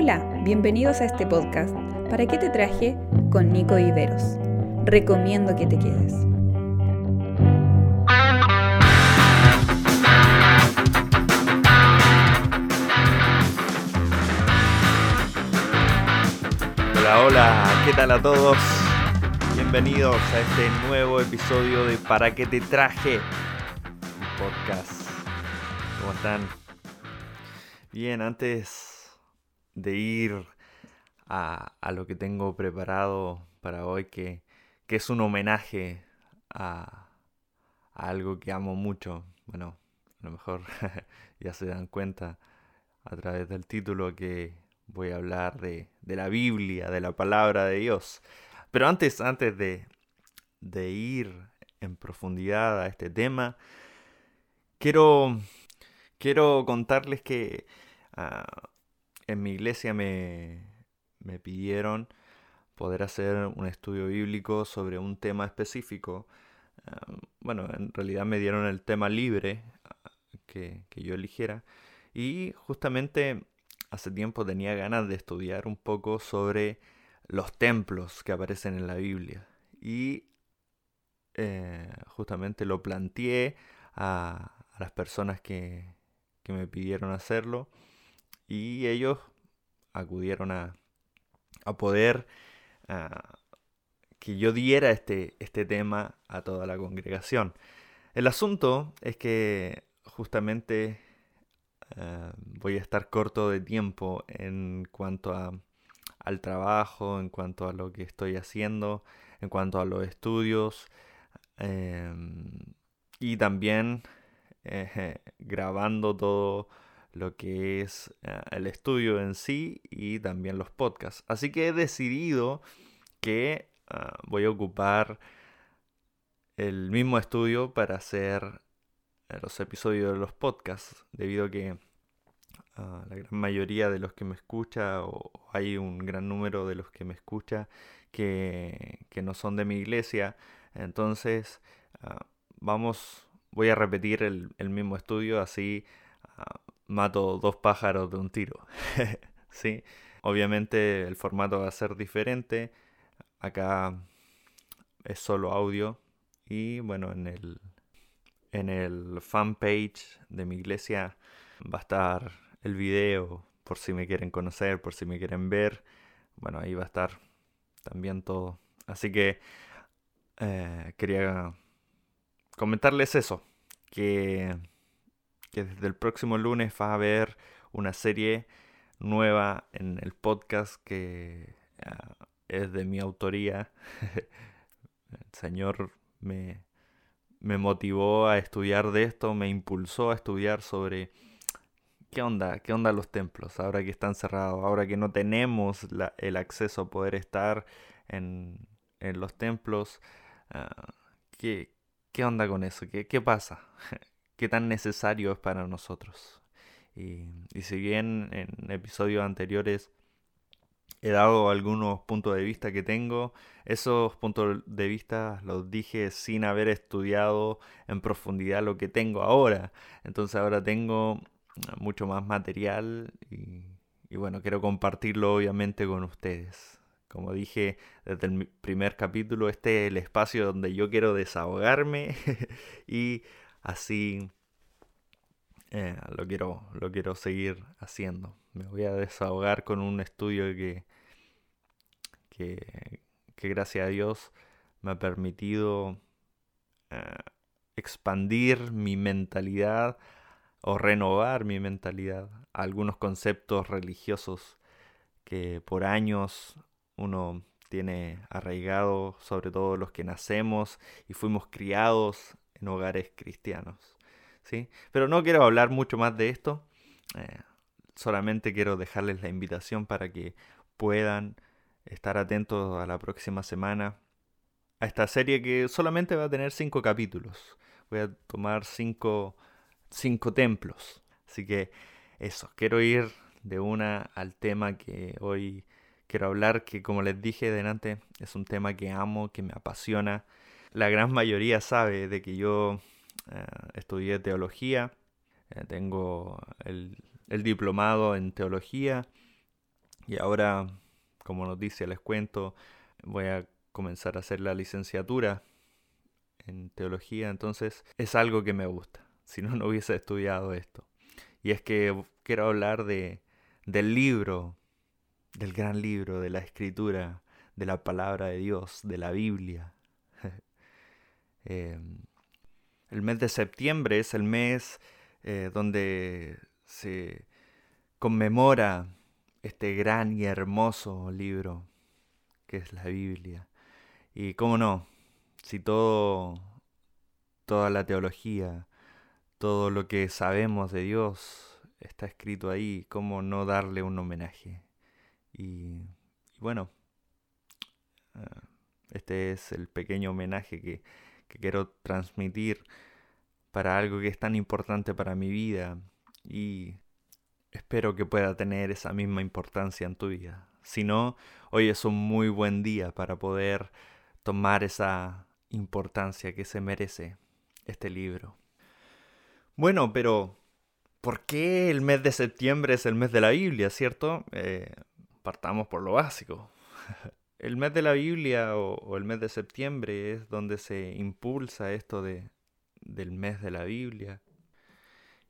Hola, bienvenidos a este podcast. ¿Para qué te traje? Con Nico Viveros. Recomiendo que te quedes. Hola, hola, ¿qué tal a todos? Bienvenidos a este nuevo episodio de ¿Para qué te traje? Podcast. ¿Cómo están? Bien, antes de ir a, lo que tengo preparado para hoy, que, es un homenaje a, algo que amo mucho, bueno, a lo mejor ya se dan cuenta a través del título que voy a hablar de, la Biblia, de la palabra de Dios. Pero antes, antes de, de ir en profundidad a este tema, quiero quiero contarles que ah, en mi iglesia me, pidieron poder hacer un estudio bíblico sobre un tema específico. Ah, bueno, en realidad me dieron el tema libre ah, que, que yo eligiera. Y justamente hace tiempo tenía ganas de estudiar un poco sobre los templos que aparecen en la Biblia. Y eh, justamente lo planteé a, las personas que, que me pidieron hacerlo y ellos acudieron a, a poder que yo diera este, este tema a toda la congregación. El asunto es que justamente eh, voy a estar corto de tiempo en cuanto a, al trabajo, en cuanto a lo que estoy haciendo, en cuanto a los estudios em, y también grabando todo lo que es eh, el estudio en sí y también los podcasts. Así que he decidido que ah, voy a ocupar el mismo estudio para hacer eh, los episodios de los podcasts, debido a que ah, la gran mayoría de los que me escucha, o hay un gran número de los que me escucha que, no son de mi iglesia, entonces ah, vamos voy a repetir el, mismo estudio, así ah, mato dos pájaros de un tiro. ¿Sí? Obviamente el formato va a ser diferente. Acá es solo audio. Y bueno, en el, en el fanpage de mi iglesia va a estar el video por si me quieren conocer, por si me quieren ver. Bueno, ahí va a estar también todo. Así que eh, quería comentarles eso, que, desde el próximo lunes va a haber una serie nueva en el podcast que ah, es de mi autoría. el Señor me, me motivó a estudiar de esto, me impulsó a estudiar sobre qué onda, qué onda los templos, ahora que están cerrados, ahora que no tenemos el acceso a poder estar en, en los templos, uh, ¿qué, ¿Qué onda con eso? ¿Qué, qué pasa? ¿Qué tan necesario es para nosotros? Y, si bien en episodios anteriores he dado algunos puntos de vista que tengo, esos puntos de vista los dije sin haber estudiado en profundidad lo que tengo ahora. Entonces ahora tengo mucho más material y, y bueno, quiero compartirlo obviamente con ustedes. Como dije desde el primer capítulo, este es el espacio donde yo quiero desahogarme y así eh, lo, quiero, lo quiero seguir haciendo. Me voy a desahogar con un estudio que, que, gracias a Dios me ha permitido eh, expandir mi mentalidad o renovar mi mentalidad a algunos conceptos religiosos que por años uno tiene arraigado, sobre todo los que nacemos y fuimos criados en hogares cristianos. ¿sí? Pero no quiero hablar mucho más de esto, eh, solamente quiero dejarles la invitación para que puedan estar atentos a la próxima semana a esta serie que solamente va a tener cinco capítulos. Voy a tomar cinco, cinco templos. Así que eso, quiero ir de una al tema que hoy quiero hablar que, como les dije delante, es un tema que amo, que me apasiona. La gran mayoría sabe de que yo eh, estudié teología, eh, tengo el, diplomado en teología Y ahora, como noticia les cuento, voy a comenzar a hacer la licenciatura en teología, entonces es algo que me gusta, si no, no hubiese estudiado esto. Y es que quiero hablar de, del libro, del gran libro, de la escritura, de la palabra de Dios, de la Biblia. Em, el mes de septiembre es el mes eh, donde se conmemora este gran y hermoso libro que es la Biblia. Y cómo no, si todo, toda la teología, todo lo que sabemos de Dios está escrito ahí, cómo no darle un homenaje. Y, bueno, ah, este es el pequeño homenaje que, que quiero transmitir para algo que es tan importante para mi vida y espero que pueda tener esa misma importancia en tu vida. Si no, hoy es un muy buen día para poder tomar esa importancia que se merece este libro. Bueno, pero ¿por qué el mes de septiembre es el mes de la Biblia, cierto? Eh, partamos por lo básico. El mes de la Biblia o, el mes de septiembre es donde se impulsa esto de, del mes de la Biblia.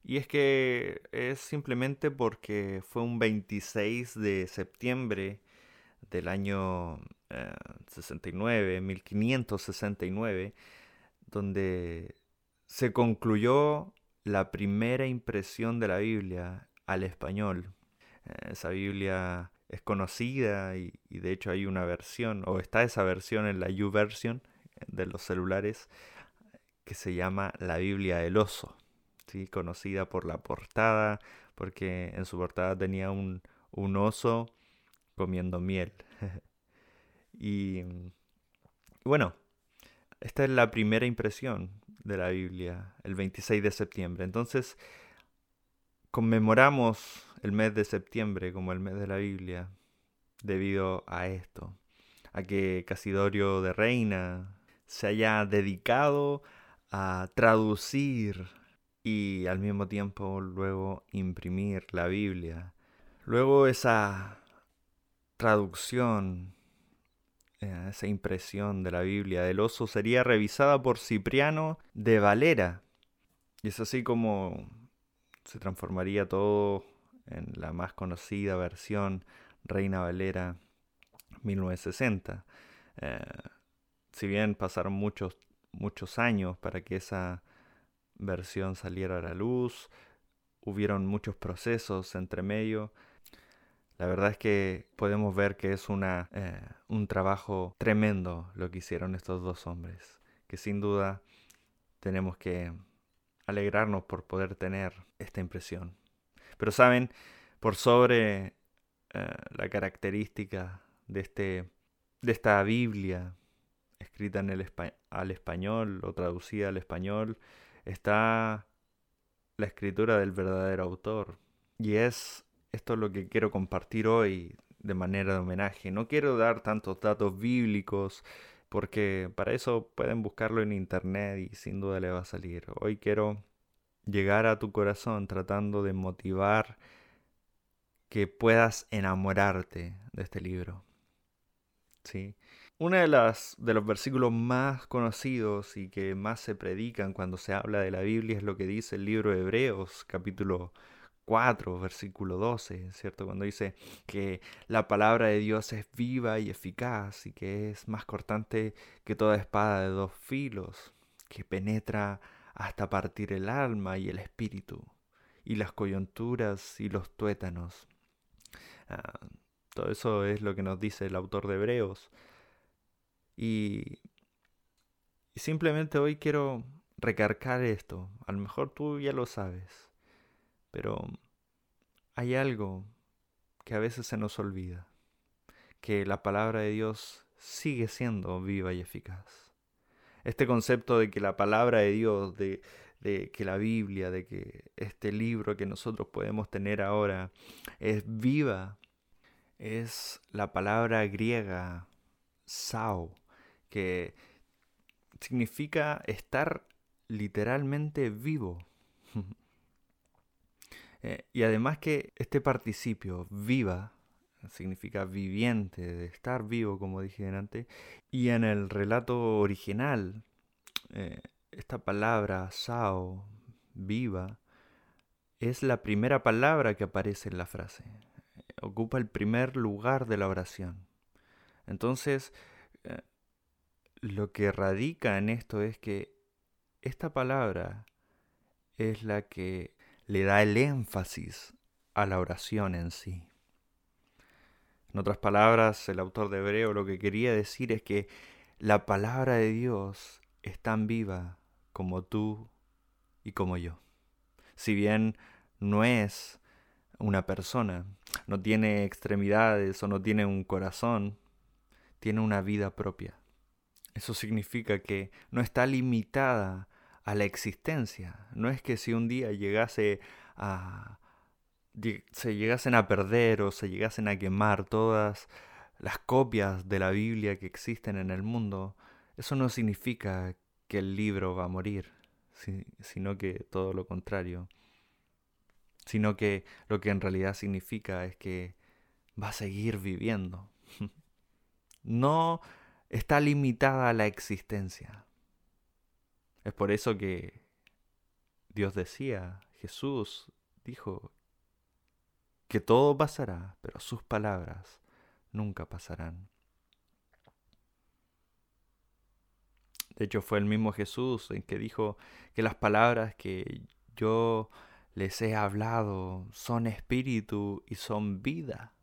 Y es que es simplemente porque fue un 26 de septiembre del año 69, 1569, donde se concluyó la primera impresión de la Biblia al español. Eh, esa Biblia es conocida y, de hecho hay una versión, o está esa versión en la U-Version de los celulares, que se llama la Biblia del Oso, ¿sí? conocida por la portada, porque en su portada tenía un, un oso comiendo miel. y bueno, esta es la primera impresión de la Biblia, el 26 de septiembre. Entonces, conmemoramos el mes de septiembre como el mes de la Biblia debido a esto, a que Casidorio de Reina se haya dedicado a traducir y al mismo tiempo luego imprimir la Biblia. Luego esa traducción, eh, esa impresión de la Biblia del oso sería revisada por Cipriano de Valera. Y es así como se transformaría todo en la más conocida versión Reina Valera 1960. Eh, si bien pasaron muchos, muchos años para que esa versión saliera a la luz, hubieron muchos procesos entre medio, la verdad es que podemos ver que es una, eh, un trabajo tremendo lo que hicieron estos dos hombres, que sin duda tenemos que alegrarnos por poder tener esta impresión. Pero saben, por sobre eh, la característica de, este, de esta Biblia escrita en el al español o traducida al español, está la escritura del verdadero autor. Y es esto es lo que quiero compartir hoy de manera de homenaje. No quiero dar tantos datos bíblicos porque para eso pueden buscarlo en internet y sin duda le va a salir. Hoy quiero llegar a tu corazón tratando de motivar que puedas enamorarte de este libro. ¿Sí? Uno de, las, de los versículos más conocidos y que más se predican cuando se habla de la Biblia es lo que dice el libro de Hebreos, capítulo 4, versículo 12, ¿cierto? Cuando dice que la palabra de Dios es viva y eficaz y que es más cortante que toda espada de dos filos, que penetra hasta partir el alma y el espíritu, y las coyunturas y los tuétanos. Ah, todo eso es lo que nos dice el autor de Hebreos. Y, y simplemente hoy quiero recargar esto. A lo mejor tú ya lo sabes pero hay algo que a veces se nos olvida, que la palabra de Dios sigue siendo viva y eficaz. Este concepto de que la palabra de Dios, de, que la Biblia, de que este libro que nosotros podemos tener ahora es viva, es la palabra griega sao, que significa estar literalmente vivo. Eh, y además que este participio viva significa viviente, de estar vivo, como dije antes. Y en el relato original, eh, esta palabra, sao, viva, es la primera palabra que aparece en la frase. Ocupa el primer lugar de la oración. Entonces, eh, lo que radica en esto es que esta palabra es la que le da el énfasis a la oración en sí. En otras palabras, el autor de Hebreo lo que quería decir es que la palabra de Dios es tan viva como tú y como yo. Si bien no es una persona, no tiene extremidades o no tiene un corazón, tiene una vida propia. Eso significa que no está limitada a la existencia. No es que si un día llegase a se llegasen a perder o se llegasen a quemar todas las copias de la Biblia que existen en el mundo, eso no significa que el libro va a morir, sino que todo lo contrario. Sino que lo que en realidad significa es que va a seguir viviendo. No está limitada a la existencia. Es por eso que Dios decía, Jesús dijo que todo pasará, pero sus palabras nunca pasarán. De hecho, fue el mismo Jesús en que dijo que las palabras que yo les he hablado son espíritu y son vida.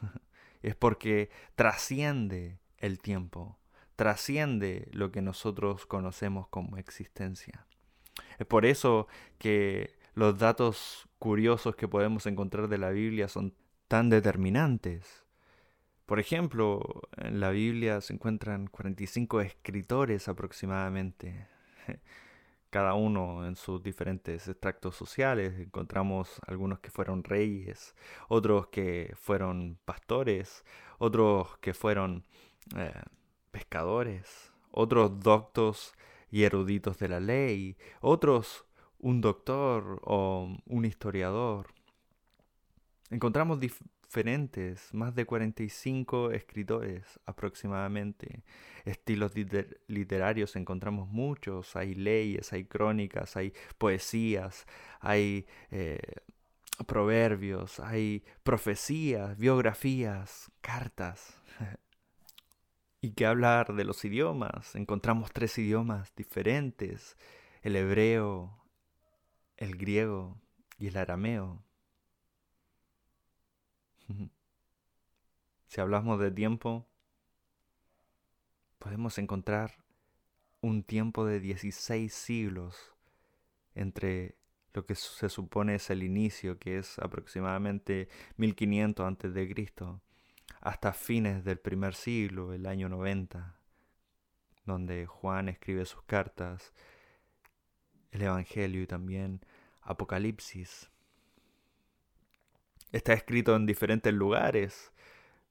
es porque trasciende el tiempo, trasciende lo que nosotros conocemos como existencia. Es por eso que los datos curiosos que podemos encontrar de la Biblia son tan determinantes. Por ejemplo, en la Biblia se encuentran 45 escritores aproximadamente, cada uno en sus diferentes extractos sociales. Encontramos algunos que fueron reyes, otros que fueron pastores, otros que fueron eh, pescadores, otros doctos y eruditos de la ley, otros un doctor o un historiador. Encontramos diferentes, más de 45 escritores aproximadamente. Estilos literarios encontramos muchos, hay leyes, hay crónicas, hay poesías, hay eh, proverbios, hay profecías, biografías, cartas. y que hablar de los idiomas, encontramos tres idiomas diferentes, el hebreo, el griego y el arameo. Si hablamos de tiempo, podemos encontrar un tiempo de 16 siglos entre lo que se supone es el inicio, que es aproximadamente 1500 antes de Cristo, hasta fines del primer siglo, el año 90, donde Juan escribe sus cartas el Evangelio y también Apocalipsis. Está escrito en diferentes lugares.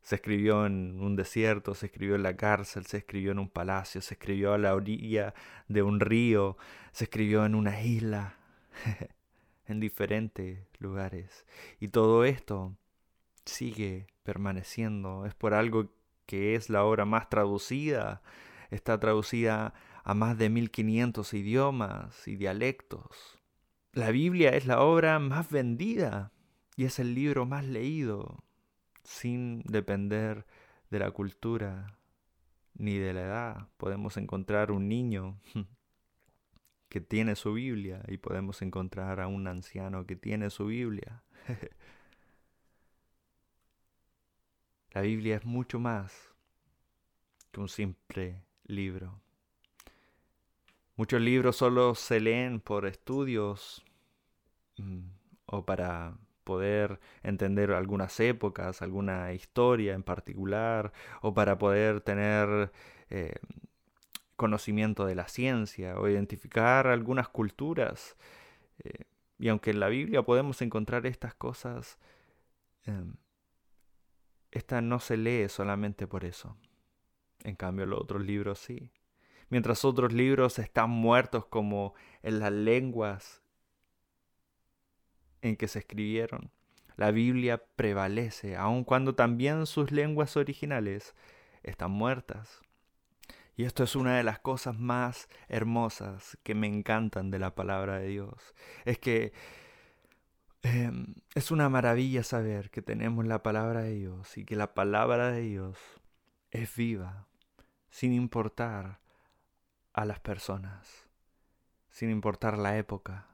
Se escribió en un desierto, se escribió en la cárcel, se escribió en un palacio, se escribió a la orilla de un río, se escribió en una isla, en diferentes lugares. Y todo esto sigue permaneciendo. Es por algo que es la obra más traducida. Está traducida a más de 1500 idiomas y dialectos. La Biblia es la obra más vendida y es el libro más leído, sin depender de la cultura ni de la edad. Podemos encontrar un niño que tiene su Biblia y podemos encontrar a un anciano que tiene su Biblia. la Biblia es mucho más que un simple libro. Muchos libros solo se leen por estudios mm, o para poder entender algunas épocas, alguna historia en particular, o para poder tener eh, conocimiento de la ciencia o identificar algunas culturas. Eh, y aunque en la Biblia podemos encontrar estas cosas, em, esta no se lee solamente por eso. En cambio, los otros libros sí mientras otros libros están muertos como en las lenguas en que se escribieron. La Biblia prevalece, aun cuando también sus lenguas originales están muertas. Y esto es una de las cosas más hermosas que me encantan de la palabra de Dios. Es que em, es una maravilla saber que tenemos la palabra de Dios y que la palabra de Dios es viva, sin importar a las personas, sin importar la época,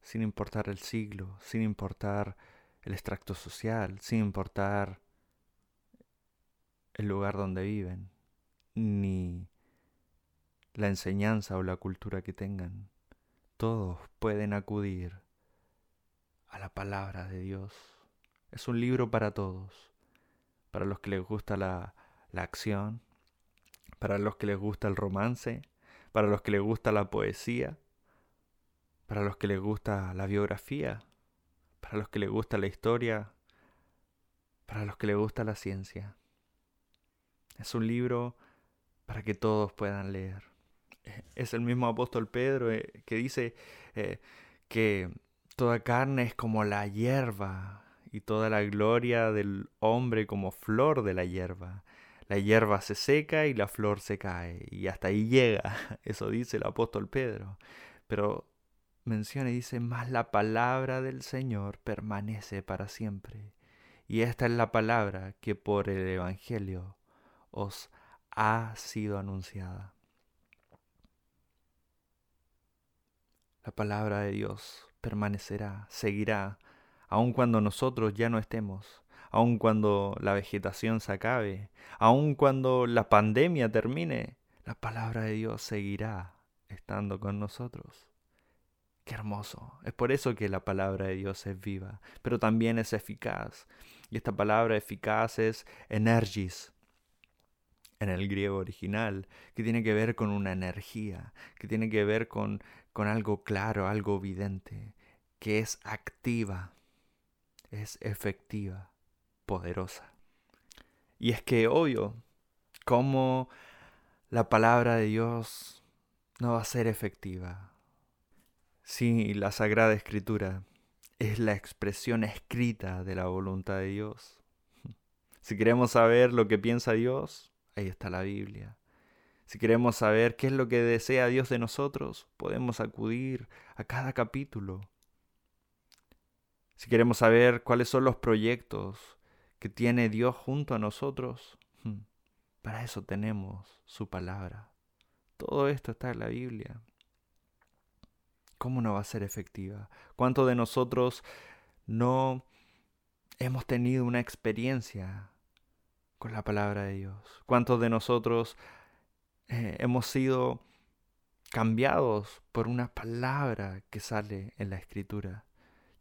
sin importar el siglo, sin importar el extracto social, sin importar el lugar donde viven, ni la enseñanza o la cultura que tengan. Todos pueden acudir a la palabra de Dios. Es un libro para todos, para los que les gusta la, la acción, para los que les gusta el romance, para los que les gusta la poesía, para los que les gusta la biografía, para los que les gusta la historia, para los que les gusta la ciencia. Es un libro para que todos puedan leer. Es el mismo apóstol Pedro eh, que dice eh, que toda carne es como la hierba y toda la gloria del hombre como flor de la hierba. La hierba se seca y la flor se cae y hasta ahí llega. Eso dice el apóstol Pedro. Pero menciona y dice, más la palabra del Señor permanece para siempre. Y esta es la palabra que por el Evangelio os ha sido anunciada. La palabra de Dios permanecerá, seguirá, aun cuando nosotros ya no estemos, aun cuando la vegetación se acabe, aun cuando la pandemia termine, la palabra de Dios seguirá estando con nosotros. Qué hermoso. Es por eso que la palabra de Dios es viva, pero también es eficaz. Y esta palabra eficaz es energis en el griego original, que tiene que ver con una energía, que tiene que ver con, con algo claro, algo evidente, que es activa, es efectiva, poderosa. Y es que obvio, como la palabra de Dios no va a ser efectiva, Sí, la Sagrada Escritura es la expresión escrita de la voluntad de Dios. Si queremos saber lo que piensa Dios, ahí está la Biblia. Si queremos saber qué es lo que desea Dios de nosotros, podemos acudir a cada capítulo. Si queremos saber cuáles son los proyectos que tiene Dios junto a nosotros, hmm, para eso tenemos su palabra. Todo esto está en la Biblia. ¿cómo no va a ser efectiva? ¿Cuántos de nosotros no hemos tenido una experiencia con la palabra de Dios? ¿Cuántos de nosotros eh, hemos sido cambiados por una palabra que sale en la escritura?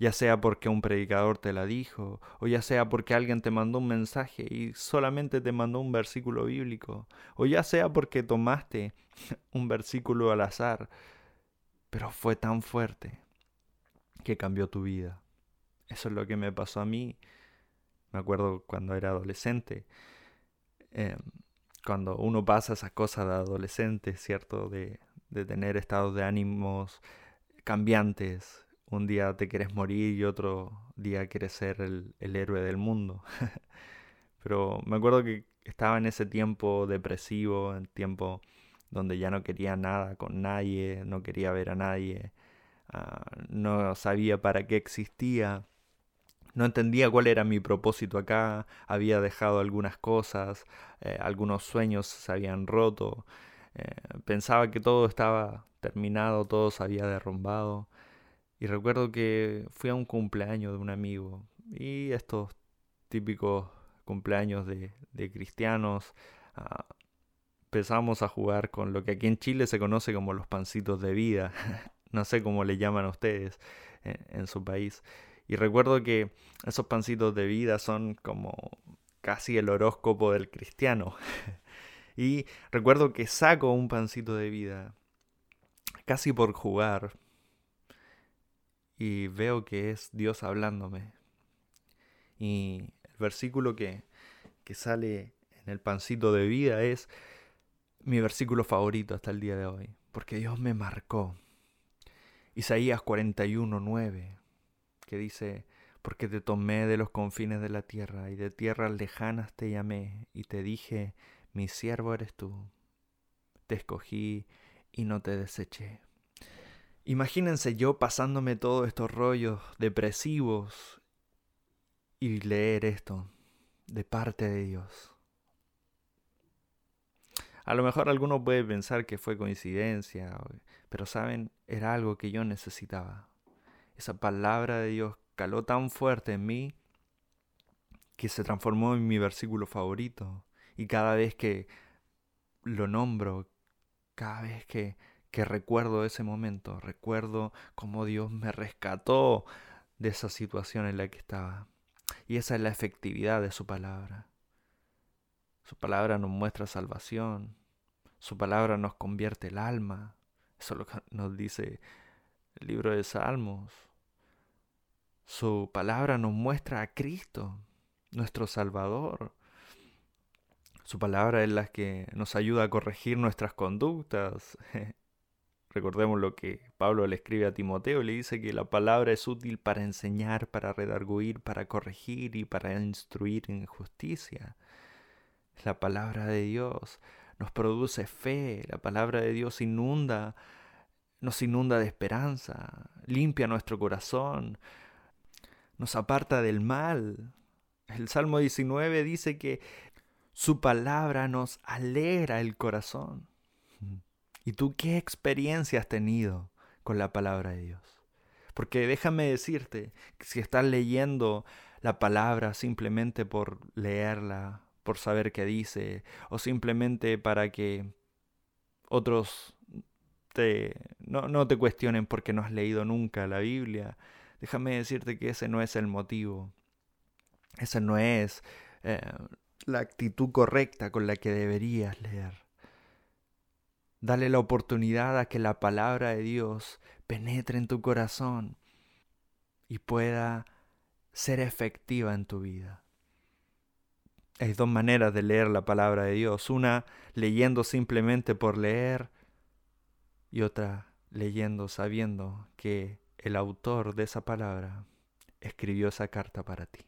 Ya sea porque un predicador te la dijo, o ya sea porque alguien te mandó un mensaje y solamente te mandó un versículo bíblico, o ya sea porque tomaste un versículo al azar pero fue tan fuerte que cambió tu vida. Eso es lo que me pasó a mí. Me acuerdo cuando era adolescente, em, cuando uno pasa esas cosas de adolescente, ¿cierto? De, tener estados de ánimos cambiantes. Un día te quieres morir y otro día quieres ser el, héroe del mundo. Pero me acuerdo que estaba en ese tiempo depresivo, en tiempo donde ya no quería nada con nadie, no quería ver a nadie, ah, no sabía para qué existía, no entendía cuál era mi propósito acá, había dejado algunas cosas, eh, algunos sueños se habían roto, eh, pensaba que todo estaba terminado, todo se había derrumbado. Y recuerdo que fui a un cumpleaños de un amigo y estos típicos cumpleaños de, cristianos, ah, empezamos a jugar con lo que aquí en Chile se conoce como los pancitos de vida. no sé cómo le llaman a ustedes en, su país. Y recuerdo que esos pancitos de vida son como casi el horóscopo del cristiano. y recuerdo que saco un pancito de vida casi por jugar y veo que es Dios hablándome. Y el versículo que, que sale en el pancito de vida es mi versículo favorito hasta el día de hoy, porque Dios me marcó. Isaías 41, 9, que dice, porque te tomé de los confines de la tierra y de tierras lejanas te llamé y te dije, mi siervo eres tú. Te escogí y no te deseché. Imagínense yo pasándome todos estos rollos depresivos y leer esto de parte de Dios. A lo mejor alguno puede pensar que fue coincidencia, pero saben, era algo que yo necesitaba. Esa palabra de Dios caló tan fuerte en mí que se transformó en mi versículo favorito. Y cada vez que lo nombro, cada vez que, que recuerdo ese momento, recuerdo cómo Dios me rescató de esa situación en la que estaba. Y esa es la efectividad de su palabra. Su palabra nos muestra salvación. Su palabra nos convierte el alma. Eso es lo que nos dice el libro de Salmos. Su palabra nos muestra a Cristo, nuestro Salvador. Su palabra es la que nos ayuda a corregir nuestras conductas. Recordemos lo que Pablo le escribe a Timoteo, le dice que la palabra es útil para enseñar, para redarguir, para corregir y para instruir en justicia. La palabra de Dios nos produce fe, la palabra de Dios inunda, nos inunda de esperanza, limpia nuestro corazón, nos aparta del mal. El Salmo 19 dice que su palabra nos alegra el corazón. ¿Y tú qué experiencia has tenido con la palabra de Dios? Porque déjame decirte que si estás leyendo la palabra simplemente por leerla, por saber qué dice, o simplemente para que otros te, no, no te cuestionen porque no has leído nunca la Biblia, déjame decirte que ese no es el motivo. Esa no es eh, la actitud correcta con la que deberías leer. Dale la oportunidad a que la palabra de Dios penetre en tu corazón y pueda ser efectiva en tu vida. Hay dos maneras de leer la palabra de Dios. Una leyendo simplemente por leer y otra leyendo sabiendo que el autor de esa palabra escribió esa carta para ti.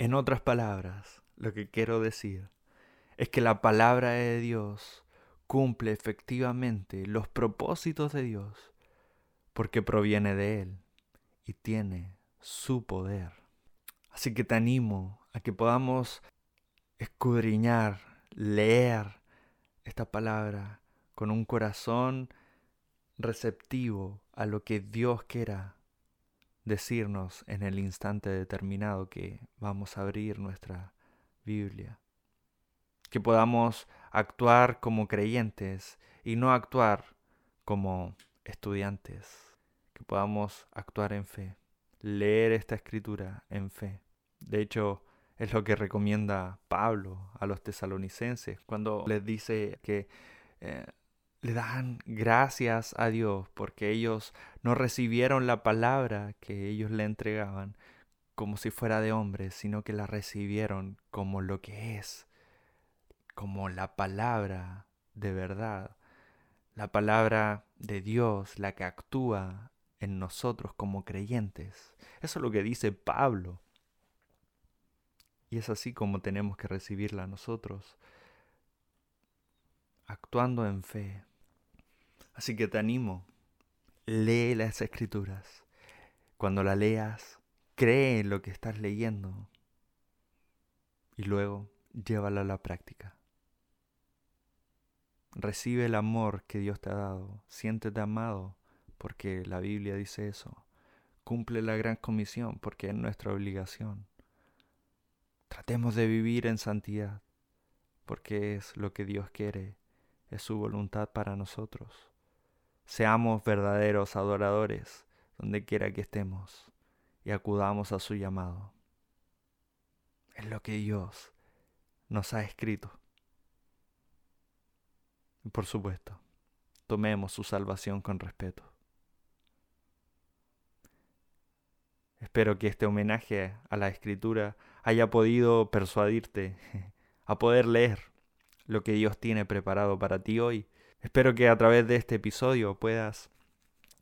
En otras palabras, lo que quiero decir es que la palabra de Dios cumple efectivamente los propósitos de Dios porque proviene de Él y tiene su poder. Así que te animo a que podamos escudriñar, leer esta palabra con un corazón receptivo a lo que Dios quiera decirnos en el instante determinado que vamos a abrir nuestra Biblia. Que podamos actuar como creyentes y no actuar como estudiantes. Que podamos actuar en fe, leer esta escritura en fe. De hecho, es lo que recomienda Pablo a los tesalonicenses cuando les dice que eh, le dan gracias a Dios porque ellos no recibieron la palabra que ellos le entregaban como si fuera de hombres, sino que la recibieron como lo que es, como la palabra de verdad, la palabra de Dios, la que actúa en nosotros como creyentes. Eso es lo que dice Pablo. Y es así como tenemos que recibirla nosotros, actuando en fe, Así que te animo, lee las escrituras. Cuando la leas, cree en lo que estás leyendo y luego llévala a la práctica. Recibe el amor que Dios te ha dado, siéntete amado porque la Biblia dice eso. Cumple la gran comisión porque es nuestra obligación. Tratemos de vivir en santidad porque es lo que Dios quiere, es su voluntad para nosotros. Seamos verdaderos adoradores donde quiera que estemos y acudamos a su llamado. Es lo que Dios nos ha escrito. Por supuesto, tomemos su salvación con respeto. Espero que este homenaje a la escritura haya podido persuadirte a poder leer lo que Dios tiene preparado para ti hoy Espero que a través de este episodio puedas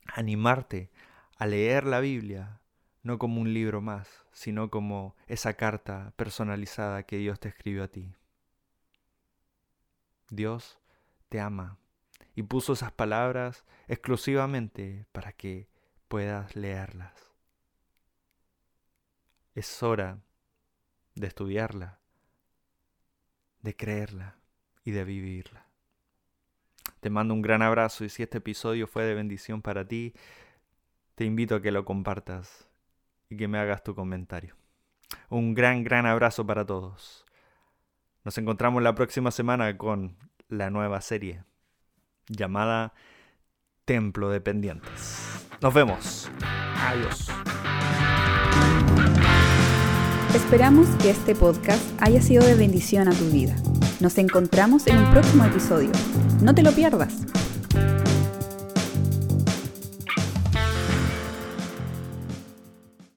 animarte a leer la Biblia no como un libro más, sino como esa carta personalizada que Dios te escribió a ti. Dios te ama y puso esas palabras exclusivamente para que puedas leerlas. Es hora de estudiarla, de creerla y de vivirla. Te mando un gran abrazo y si este episodio fue de bendición para ti, te invito a que lo compartas y que me hagas tu comentario. Un gran, gran abrazo para todos. Nos encontramos la próxima semana con la nueva serie llamada Templo de Pendientes. Nos vemos. Adiós. Esperamos que este podcast haya sido de bendición a tu vida. Nos encontramos en un próximo episodio. No te lo pierdas.